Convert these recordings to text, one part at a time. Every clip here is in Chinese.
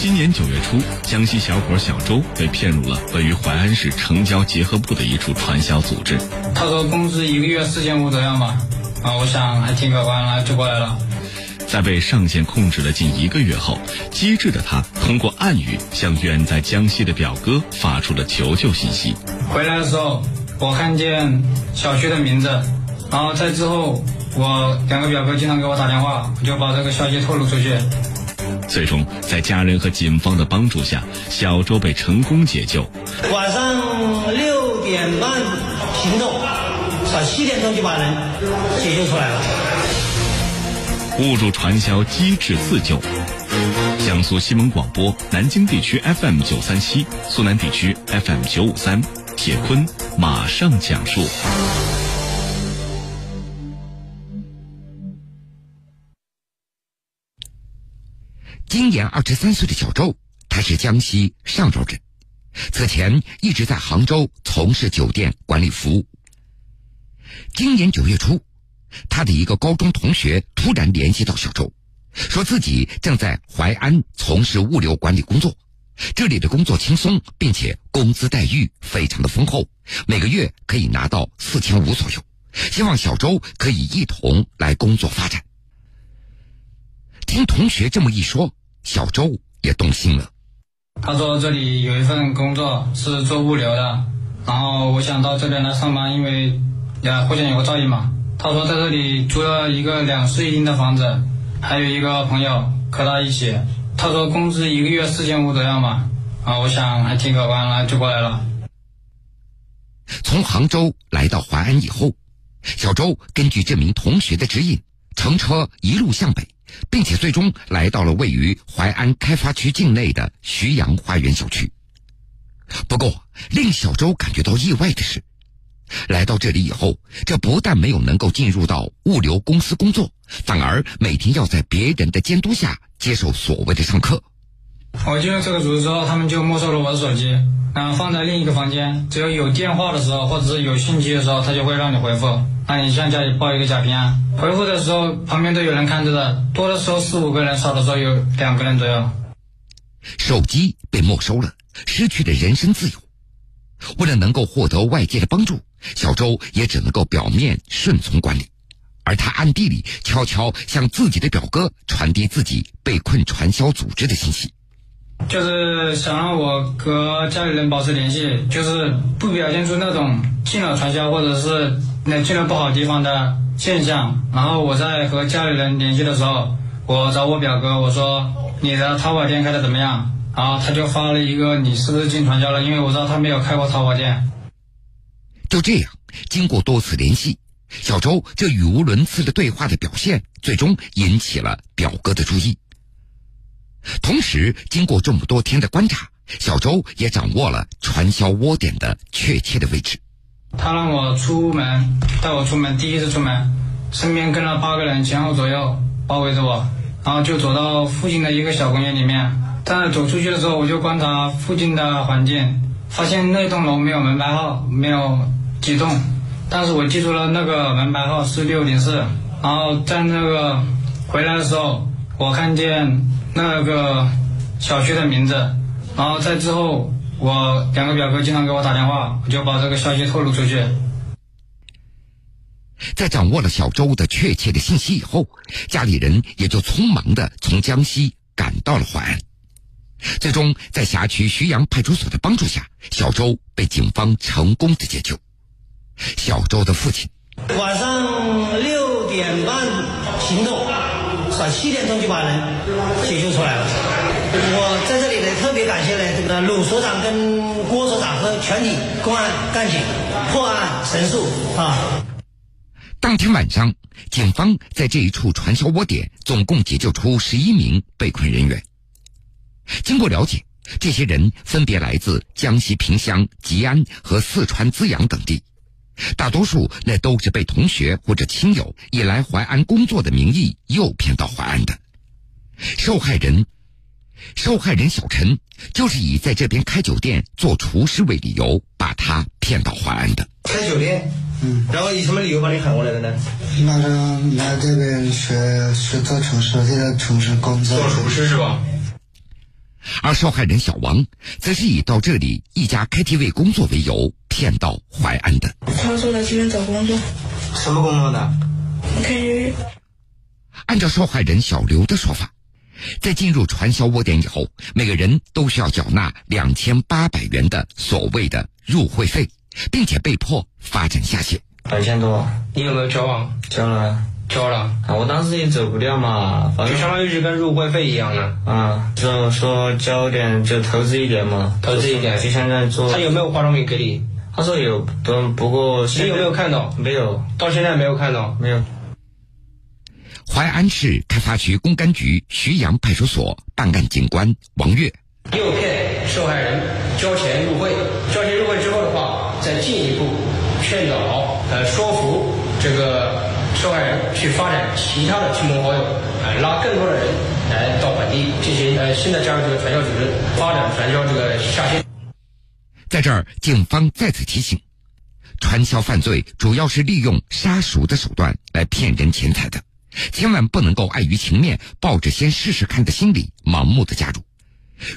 今年九月初，江西小伙小周被骗入了位于淮安市城郊结合部的一处传销组织。他说工资一个月四千五左右嘛，啊，我想还挺可观了，就过来了。在被上线控制了近一个月后，机智的他通过暗语向远在江西的表哥发出了求救信息。回来的时候，我看见小区的名字，然后在之后，我两个表哥经常给我打电话，我就把这个消息透露出去。最终，在家人和警方的帮助下，小周被成功解救。晚上六点半行动，到七点钟就把人解救出来了。误入传销，机智自救。江苏新闻广播南京地区 FM 九三七，苏南地区 FM 九五三，铁坤马上讲述。今年二十三岁的小周，他是江西上饶人，此前一直在杭州从事酒店管理服务。今年九月初，他的一个高中同学突然联系到小周，说自己正在淮安从事物流管理工作，这里的工作轻松，并且工资待遇非常的丰厚，每个月可以拿到四千五左右，希望小周可以一同来工作发展。听同学这么一说，小周也动心了。他说这里有一份工作是做物流的，然后我想到这边来上班，因为呀互相有个照应嘛。他说在这里租了一个两室一厅的房子，还有一个朋友和他一起。他说工资一个月四千五左右嘛，啊，我想还挺可观了，就过来了。从杭州来到淮安以后，小周根据这名同学的指引，乘车一路向北。并且最终来到了位于淮安开发区境内的徐阳花园小区。不过，令小周感觉到意外的是，来到这里以后，这不但没有能够进入到物流公司工作，反而每天要在别人的监督下接受所谓的上课。我进入这个组织之后，他们就没收了我的手机，然后放在另一个房间。只要有电话的时候，或者是有信息的时候，他就会让你回复。那你向家里报一个假平安。回复的时候，旁边都有人看着的，多的时候四五个人，少的时候有两个人左右。手机被没收了，失去了人身自由。为了能够获得外界的帮助，小周也只能够表面顺从管理，而他暗地里悄悄向自己的表哥传递自己被困传销组织的信息。就是想让我和家里人保持联系，就是不表现出那种进了传销或者是那进了不好地方的现象。然后我在和家里人联系的时候，我找我表哥，我说你的淘宝店开的怎么样？然后他就发了一个你是不是进传销了？因为我知道他没有开过淘宝店。就这样，经过多次联系，小周这语无伦次的对话的表现，最终引起了表哥的注意。同时，经过这么多天的观察，小周也掌握了传销窝点的确切的位置。他让我出门，带我出门，第一次出门，身边跟了八个人，前后左右包围着我，然后就走到附近的一个小公园里面。在走出去的时候，我就观察附近的环境，发现那栋楼没有门牌号，没有几栋，但是我记住了那个门牌号是六零四。然后在那个回来的时候，我看见。那个小区的名字，然后在之后，我两个表哥经常给我打电话，我就把这个消息透露出去。在掌握了小周的确切的信息以后，家里人也就匆忙的从江西赶到了淮安。最终，在辖区徐阳派出所的帮助下，小周被警方成功的解救。小周的父亲晚上六点半行动。七点钟就把人解救出来了。我在这里呢，特别感谢呢这个鲁所长跟郭所长和全体公安干警，破案神速啊！当天晚上，警方在这一处传销窝点总共解救出十一名被困人员。经过了解，这些人分别来自江西萍乡、吉安和四川资阳等地。大多数那都是被同学或者亲友以来淮安工作的名义诱骗到淮安的。受害人，受害人小陈就是以在这边开酒店做厨师为理由，把他骗到淮安的。开酒店，嗯，然后以什么理由把你喊过来的呢？马上来这边学学做厨师，现在从事工作。做厨师是吧？而受害人小王则是以到这里一家 KTV 工作为由骗到淮安的。他说来这边找工作，什么工作的？KTV。按照受害人小刘的说法，在进入传销窝点以后，每个人都需要缴纳两千八百元的所谓的入会费，并且被迫发展下线。两千多你有没有交啊？交了，交了，啊，我当时也走不掉嘛，反正就相当于是跟入会费一样的。啊，就说交点就投资一点嘛，投资一点就现在做。他有没有化妆品给你？他说有，不不过你有没有看到？没有，到现在没有看到。没有。淮安市开发区公安局徐阳派出所办案警官王月，诱骗受害人交钱入会，交钱入会之后的话，再进一步劝导、呃说服这个受害人去发展其他的亲朋好友，呃拉更多的人来到本地进行呃新的加入这个传销组织，发展传销这个下线。在这儿，警方再次提醒：传销犯罪主要是利用杀熟的手段来骗人钱财的，千万不能够碍于情面，抱着先试试看的心理盲目的加入。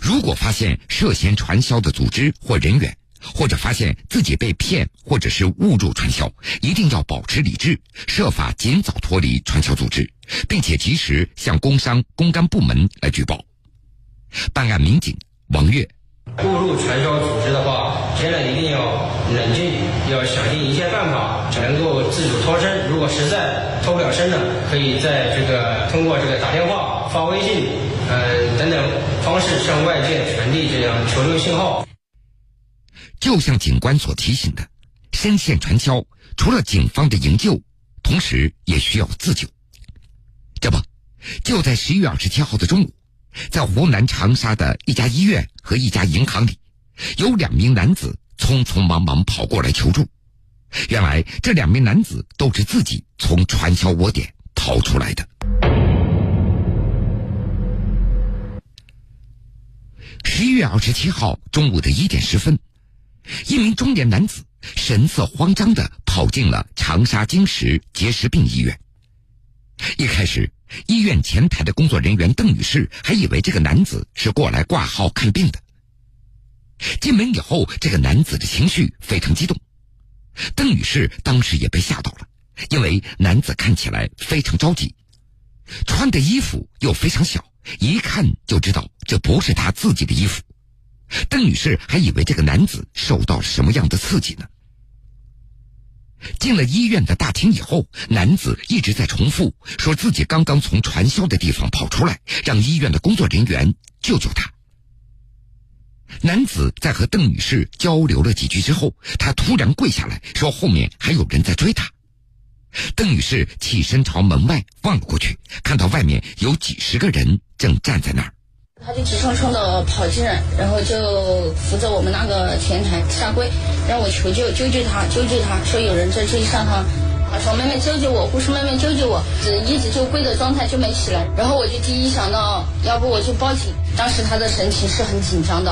如果发现涉嫌传销的组织或人员，或者发现自己被骗或者是误入传销，一定要保持理智，设法尽早脱离传销组织，并且及时向工商公安部门来举报。办案民警王月。误入传销组织的话，现在一定要冷静，要想尽一切办法，能够自主脱身。如果实在脱不了身呢，可以在这个通过这个打电话、发微信，嗯、等等方式向外界传递这样求救信号。就像警官所提醒的，深陷传销，除了警方的营救，同时也需要自救。这不，就在十一月二十七号的中午，在湖南长沙的一家医院和一家银行里，有两名男子匆匆忙忙跑过来求助。原来，这两名男子都是自己从传销窝点逃出来的。十一月二十七号中午的一点十分，一名中年男子神色慌张地跑进了长沙金石结石病医院。一开始，医院前台的工作人员邓女士还以为这个男子是过来挂号看病的。进门以后，这个男子的情绪非常激动，邓女士当时也被吓到了，因为男子看起来非常着急，穿的衣服又非常小，一看就知道这不是他自己的衣服。邓女士还以为这个男子受到了什么样的刺激呢？进了医院的大厅以后，男子一直在重复说自己刚刚从传销的地方跑出来，让医院的工作人员救救他。男子在和邓女士交流了几句之后，他突然跪下来说后面还有人在追他。邓女士起身朝门外望了过去，看到外面有几十个人正站在那儿。他就急冲冲的跑进来，然后就扶着我们那个前台下跪，让我求救，救救他，救救他，说有人在追杀他。他说：“妹妹救救我，护士妹妹救救我！”只一直就跪的状态就没起来。然后我就第一想到，要不我就报警。当时他的神情是很紧张的。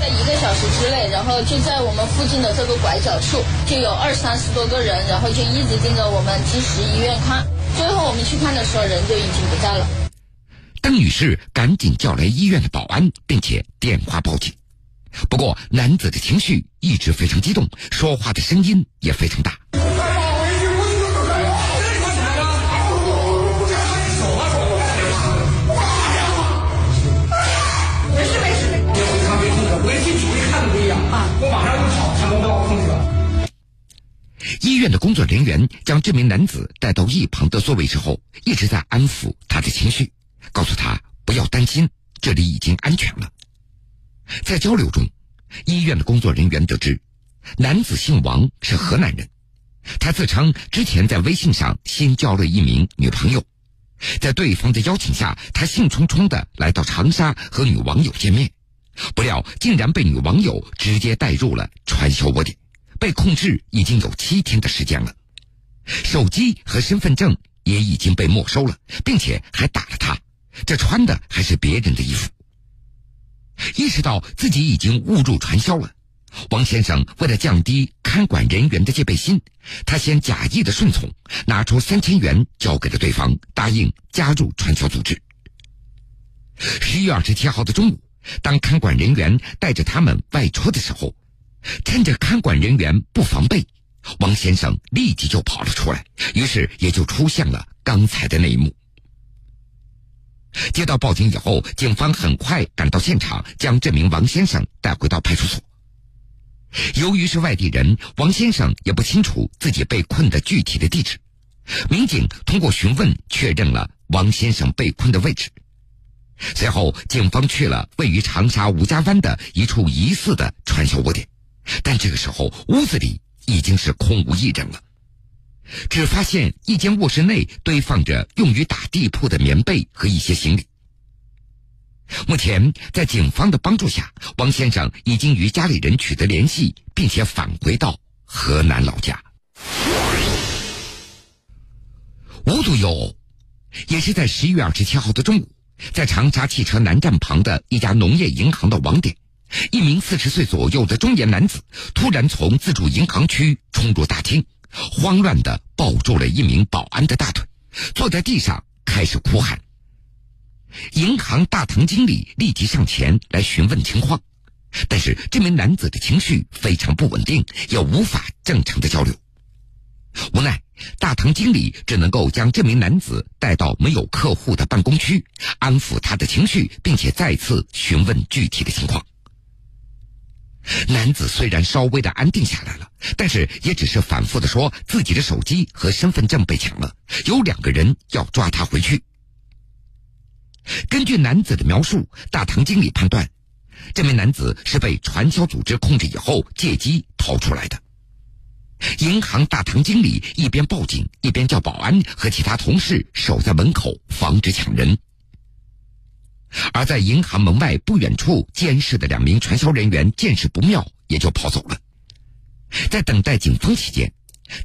在一个小时之内，然后就在我们附近的这个拐角处，就有二三十多个人，然后就一直盯着我们积石医院看。最后我们去看的时候，人就已经不在了。邓女士赶紧叫来医院的保安，并且电话报警。不过男子的情绪一直非常激动，说话的声音也非常大。医院的工作人员将这名男子带到一旁的座位之后，一直在安抚他的情绪，告诉他不要担心，这里已经安全了。在交流中，医院的工作人员得知，男子姓王，是河南人。他自称之前在微信上新交了一名女朋友，在对方的邀请下，他兴冲冲的来到长沙和女网友见面，不料竟然被女网友直接带入了传销窝点。被控制已经有七天的时间了，手机和身份证也已经被没收了，并且还打了他，这穿的还是别人的衣服。意识到自己已经误入传销了，王先生为了降低看管人员的戒备心，他先假意的顺从，拿出三千元交给了对方，答应加入传销组织。十一月二十七号的中午，当看管人员带着他们外出的时候，趁着看管人员不防备，王先生立即就跑了出来，于是也就出现了刚才的那一幕。接到报警以后，警方很快赶到现场，将这名王先生带回到派出所。由于是外地人，王先生也不清楚自己被困的具体的地址。民警通过询问确认了王先生被困的位置。随后，警方去了位于长沙吴家湾的一处疑似的传销窝点，但这个时候屋子里已经是空无一人了，只发现一间卧室内堆放着用于打地铺的棉被和一些行李。目前，在警方的帮助下，王先生已经与家里人取得联系，并且返回到河南老家。无独有偶，也是在十一月二十七号的中午。在长沙汽车南站旁的一家农业银行的网点，一名四十岁左右的中年男子突然从自助银行区冲入大厅，慌乱的抱住了一名保安的大腿，坐在地上开始哭喊。银行大堂经理立即上前来询问情况，但是这名男子的情绪非常不稳定，也无法正常的交流。无奈，大堂经理只能够将这名男子带到没有客户的办公区，安抚他的情绪，并且再次询问具体的情况。男子虽然稍微的安定下来了，但是也只是反复的说自己的手机和身份证被抢了，有两个人要抓他回去。根据男子的描述，大堂经理判断，这名男子是被传销组织控制以后借机逃出来的。银行大堂经理一边报警，一边叫保安和其他同事守在门口，防止抢人。而在银行门外不远处监视的两名传销人员见势不妙，也就跑走了。在等待警方期间，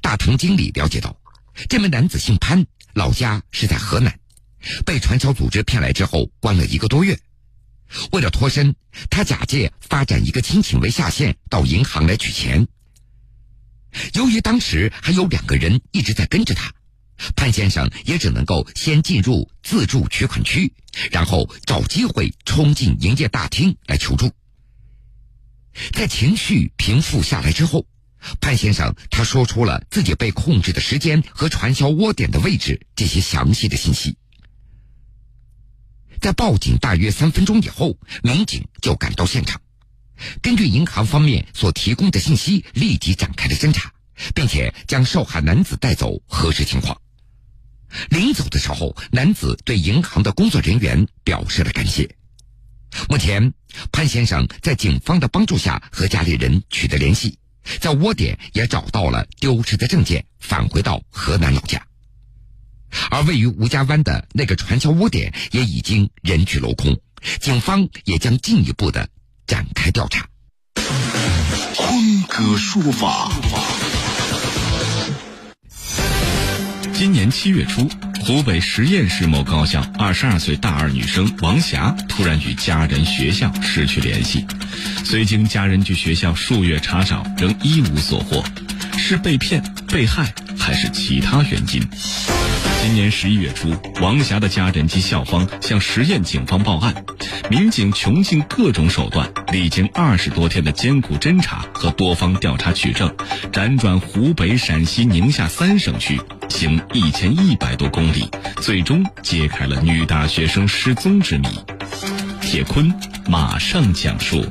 大堂经理了解到，这名男子姓潘，老家是在河南，被传销组织骗来之后关了一个多月。为了脱身，他假借发展一个亲戚为下线，到银行来取钱。由于当时还有两个人一直在跟着他，潘先生也只能够先进入自助取款区，然后找机会冲进营业大厅来求助。在情绪平复下来之后，潘先生他说出了自己被控制的时间和传销窝点的位置这些详细的信息。在报警大约三分钟以后，民警就赶到现场。根据银行方面所提供的信息，立即展开了侦查，并且将受害男子带走核实情况。临走的时候，男子对银行的工作人员表示了感谢。目前，潘先生在警方的帮助下和家里人取得联系，在窝点也找到了丢失的证件，返回到河南老家。而位于吴家湾的那个传销窝点也已经人去楼空，警方也将进一步的。展开调查。听歌说法。今年七月初，湖北十堰市某高校二十二岁大二女生王霞突然与家人、学校失去联系，虽经家人去学校数月查找，仍一无所获，是被骗、被害还是其他原因？今年十一月初，王霞的家人及校方向十堰警方报案，民警穷尽各种手段，历经二十多天的艰苦侦查和多方调查取证，辗转湖北、陕西、宁夏三省区，行一千一百多公里，最终揭开了女大学生失踪之谜。铁坤马上讲述。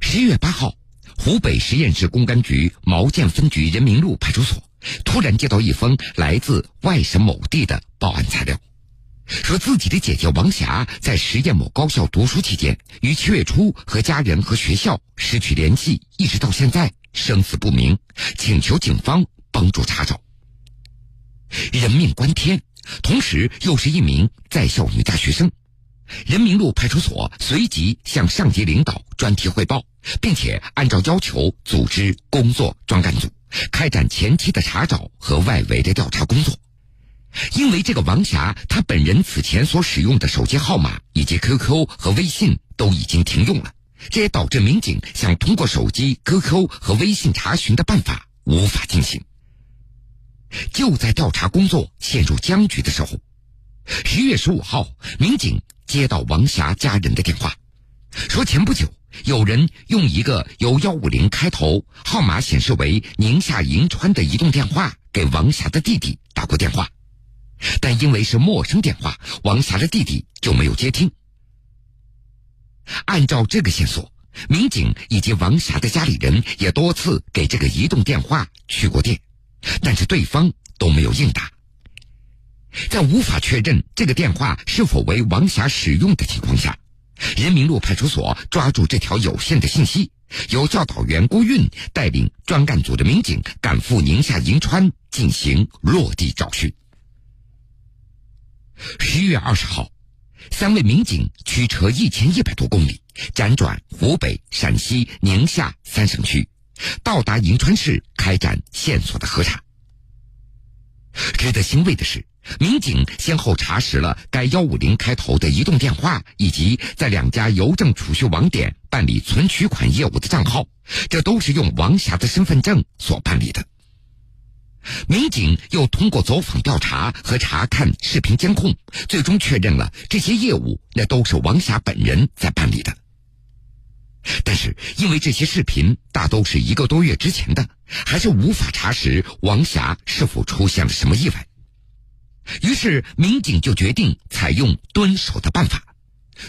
十一月八号。湖北十堰市公安局毛建分局人民路派出所突然接到一封来自外省某地的报案材料，说自己的姐姐王霞在十堰某高校读书期间，于七月初和家人和学校失去联系，一直到现在生死不明，请求警方帮助查找。人命关天，同时又是一名在校女大学生。人民路派出所随即向上级领导专题汇报，并且按照要求组织工作专干组，开展前期的查找和外围的调查工作。因为这个王霞，她本人此前所使用的手机号码以及 QQ 和微信都已经停用了，这也导致民警想通过手机、QQ 和微信查询的办法无法进行。就在调查工作陷入僵局的时候，十月十五号，民警接到王霞家人的电话，说前不久有人用一个由幺五零开头、号码显示为宁夏银川的移动电话给王霞的弟弟打过电话，但因为是陌生电话，王霞的弟弟就没有接听。按照这个线索，民警以及王霞的家里人也多次给这个移动电话去过电。但是对方都没有应答，在无法确认这个电话是否为王霞使用的情况下，人民路派出所抓住这条有限的信息，由教导员郭运带领专干组的民警赶赴宁夏银川进行落地找寻。十月二十号，三位民警驱车一千一百多公里，辗转湖北、陕西、宁夏三省区。到达银川市，开展线索的核查。值得欣慰的是，民警先后查实了该幺五零开头的移动电话，以及在两家邮政储蓄网点办理存取款业务的账号，这都是用王霞的身份证所办理的。民警又通过走访调查和查看视频监控，最终确认了这些业务那都是王霞本人在办理的。但是，因为这些视频大都是一个多月之前的，还是无法查实王霞是否出现了什么意外。于是，民警就决定采用蹲守的办法，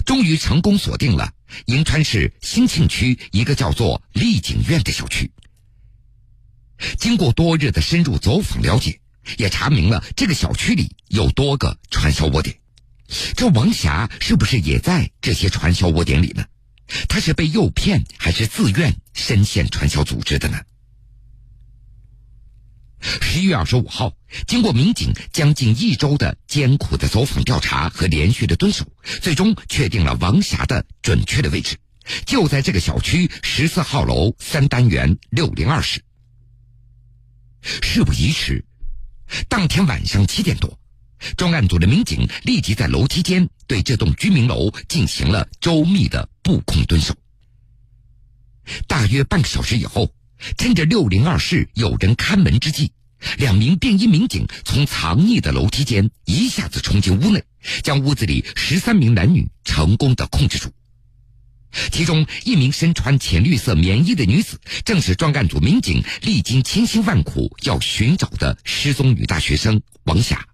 终于成功锁定了银川市兴庆区一个叫做丽景苑的小区。经过多日的深入走访了解，也查明了这个小区里有多个传销窝点。这王霞是不是也在这些传销窝点里呢？他是被诱骗还是自愿深陷传销组织的呢？十一月二十五号，经过民警将近一周的艰苦的走访调查和连续的蹲守，最终确定了王霞的准确的位置，就在这个小区十四号楼三单元六零二室。事不宜迟，当天晚上七点多。专案组的民警立即在楼梯间对这栋居民楼进行了周密的布控蹲守。大约半个小时以后，趁着六零二室有人看门之际，两名便衣民警从藏匿的楼梯间一下子冲进屋内，将屋子里十三名男女成功的控制住。其中一名身穿浅绿色棉衣的女子，正是专案组民警历经千辛万苦要寻找的失踪女大学生王霞。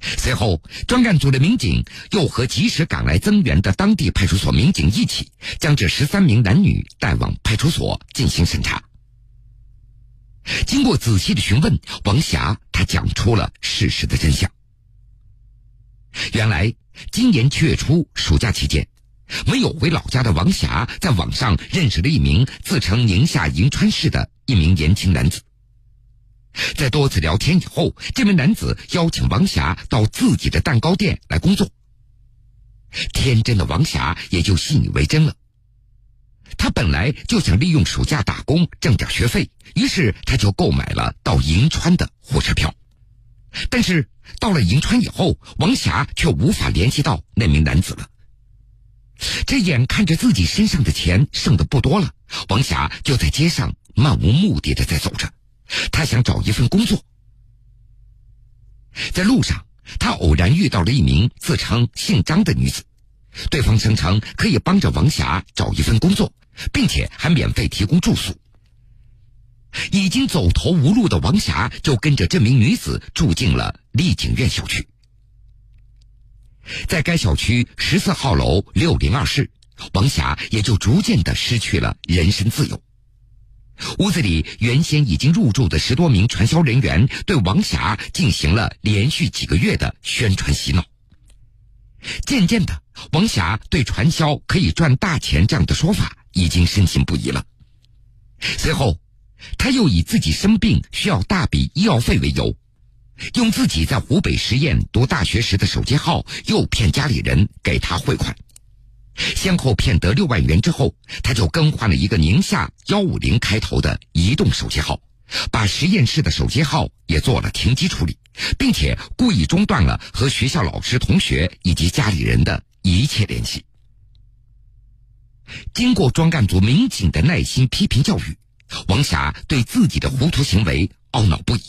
随后，专案组的民警又和及时赶来增援的当地派出所民警一起，将这十三名男女带往派出所进行审查。经过仔细的询问，王霞她讲出了事实的真相。原来，今年七月初暑假期间，没有回老家的王霞在网上认识了一名自称宁夏银川市的一名年轻男子。在多次聊天以后，这名男子邀请王霞到自己的蛋糕店来工作。天真的王霞也就信以为真了。他本来就想利用暑假打工挣点学费，于是他就购买了到银川的火车票。但是到了银川以后，王霞却无法联系到那名男子了。这眼看着自己身上的钱剩的不多了，王霞就在街上漫无目的的在走着。他想找一份工作，在路上，他偶然遇到了一名自称姓张的女子，对方声称可以帮着王霞找一份工作，并且还免费提供住宿。已经走投无路的王霞就跟着这名女子住进了丽景苑小区，在该小区十四号楼六零二室，王霞也就逐渐的失去了人身自由。屋子里原先已经入住的十多名传销人员对王霞进行了连续几个月的宣传洗脑。渐渐的，王霞对传销可以赚大钱这样的说法已经深信不疑了。随后，他又以自己生病需要大笔医药费为由，用自己在湖北十堰读大学时的手机号诱骗家里人给他汇款。先后骗得六万元之后，他就更换了一个宁夏幺五零开头的移动手机号，把实验室的手机号也做了停机处理，并且故意中断了和学校老师、同学以及家里人的一切联系。经过专干组民警的耐心批评教育，王霞对自己的糊涂行为懊恼不已，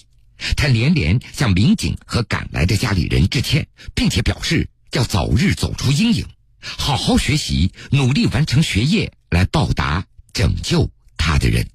他连连向民警和赶来的家里人致歉，并且表示要早日走出阴影，好好学习，努力完成学业，来报答拯救他的人。